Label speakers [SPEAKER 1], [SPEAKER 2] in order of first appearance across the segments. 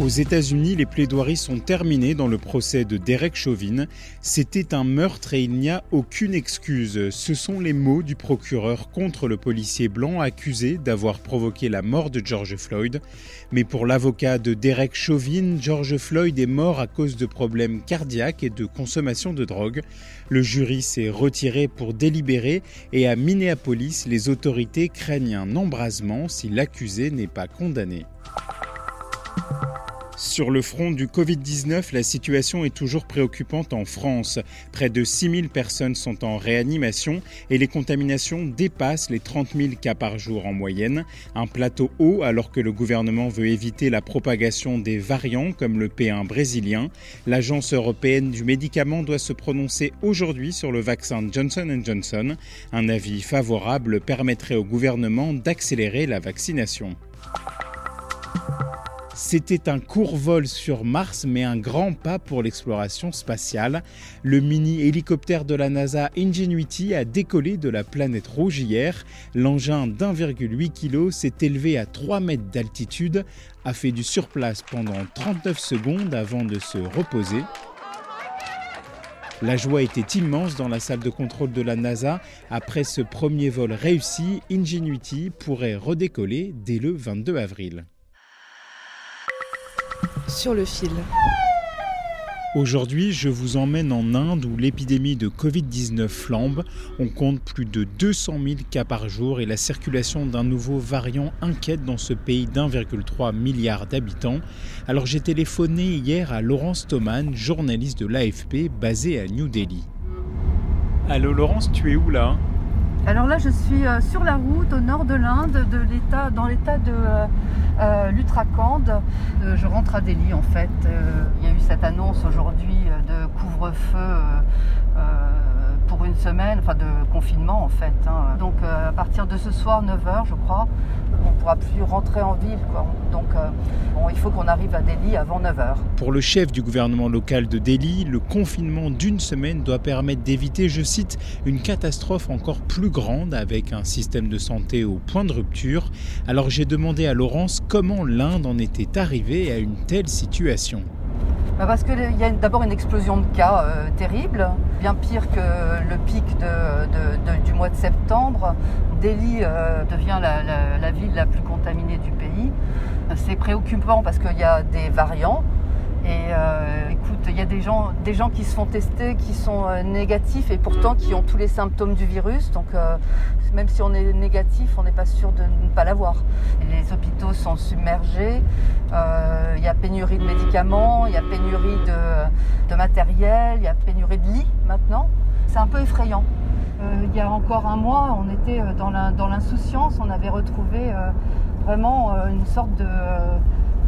[SPEAKER 1] Aux États-Unis, les plaidoiries sont terminées dans le procès de Derek Chauvin. C'était un meurtre et il n'y a aucune excuse. Ce sont les mots du procureur contre le policier blanc accusé d'avoir provoqué la mort de George Floyd. Mais pour l'avocat de Derek Chauvin, George Floyd est mort à cause de problèmes cardiaques et de consommation de drogue. Le jury s'est retiré pour délibérer et à Minneapolis, les autorités craignent un embrasement si l'accusé n'est pas condamné. Sur le front du Covid-19, la situation est toujours préoccupante en France. Près de 6000 personnes sont en réanimation et les contaminations dépassent les 30 000 cas par jour en moyenne. Un plateau haut alors que le gouvernement veut éviter la propagation des variants comme le P1 brésilien. L'Agence européenne du médicament doit se prononcer aujourd'hui sur le vaccin Johnson Johnson. Un avis favorable permettrait au gouvernement d'accélérer la vaccination. C'était un court vol sur Mars, mais un grand pas pour l'exploration spatiale. Le mini-hélicoptère de la NASA Ingenuity a décollé de la planète rouge hier. L'engin d'1,8 kg s'est élevé à 3 mètres d'altitude, a fait du surplace pendant 39 secondes avant de se reposer. La joie était immense dans la salle de contrôle de la NASA. Après ce premier vol réussi, Ingenuity pourrait redécoller dès le 22 avril.
[SPEAKER 2] Sur le fil.
[SPEAKER 1] Aujourd'hui, je vous emmène en Inde où l'épidémie de Covid-19 flambe. On compte plus de 200 000 cas par jour et la circulation d'un nouveau variant inquiète dans ce pays d'1,3 milliard d'habitants. Alors j'ai téléphoné hier à Laurence Thoman, journaliste de l'AFP basée à New Delhi. Allô Laurence, tu es où là?
[SPEAKER 3] Alors là, je suis euh, sur la route au nord de l'Inde, dans l'état de euh, euh. Euh, je rentre à Delhi en fait. Il y a eu cette annonce aujourd'hui de couvre-feu pour une semaine, enfin de confinement en fait. hein. Donc euh, à partir de ce soir, 9h je crois, on ne pourra plus rentrer en ville. Donc euh, bon, il faut qu'on arrive à Delhi avant 9h.
[SPEAKER 1] Pour le chef du gouvernement local de Delhi, le confinement d'une semaine doit permettre d'éviter, je cite, une catastrophe encore plus grande avec un système de santé au point de rupture. Alors j'ai demandé à Laurence comment l'Inde en était arrivée à une telle situation.
[SPEAKER 3] Bah, Parce qu'il y a d'abord une explosion de cas euh, terrible, bien pire que le pic du mois de septembre. Delhi euh, devient la, ville la plus contaminée du pays. C'est préoccupant parce qu'il y a des variants. Et euh, écoute, il y a des gens, qui se font tester, qui sont négatifs et pourtant qui ont tous les symptômes du virus. Donc même si on est négatif, on n'est pas sûr de ne pas l'avoir. Les hôpitaux sont submergés. Pénurie de médicaments, il y a pénurie de, matériel, il y a pénurie de lits maintenant. C'est un peu effrayant. Euh, il y a encore un mois, on était euh, dans l'insouciance, on avait retrouvé euh, vraiment une sorte de,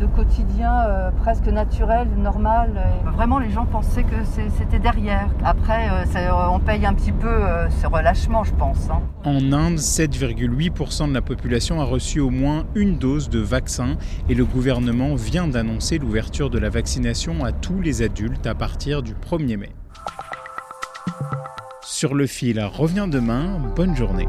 [SPEAKER 3] de quotidien euh, presque naturel, normal. Vraiment, les gens pensaient que c'était derrière. Après, euh, c'est- on paye un petit peu euh, ce relâchement, je pense. hein.
[SPEAKER 1] En Inde, 7,8% de la population a reçu au moins une dose de vaccin et le gouvernement vient d'annoncer l'ouverture de la vaccination à tous les adultes à partir du 1er mai. Sur le fil revient demain, bonne journée.